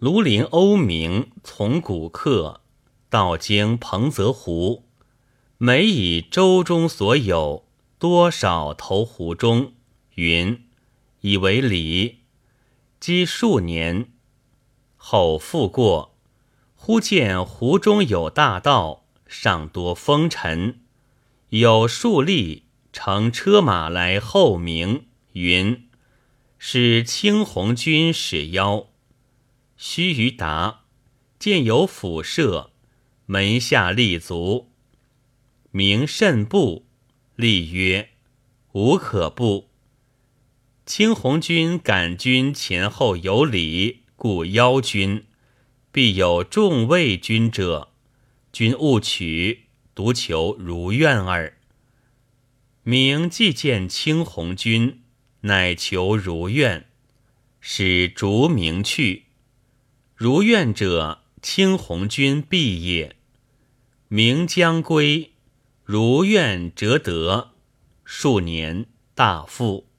庐陵欧明从古客，道经彭泽湖。每以舟中所有，多少投湖中。云以为礼。积数年后复过，忽见湖中有大道，上多风尘，有数吏乘车马来候鸣。云是青红军使邀。须臾答，见有府舍，门下立足，名甚不。立曰：“无可不。青红军感军前后有礼，故邀君。必有众位君者，君勿取，独求如愿耳。”明既见青红军，乃求如愿，使逐明去。如愿者，青红军毕业，名将归，如愿折得。数年大富。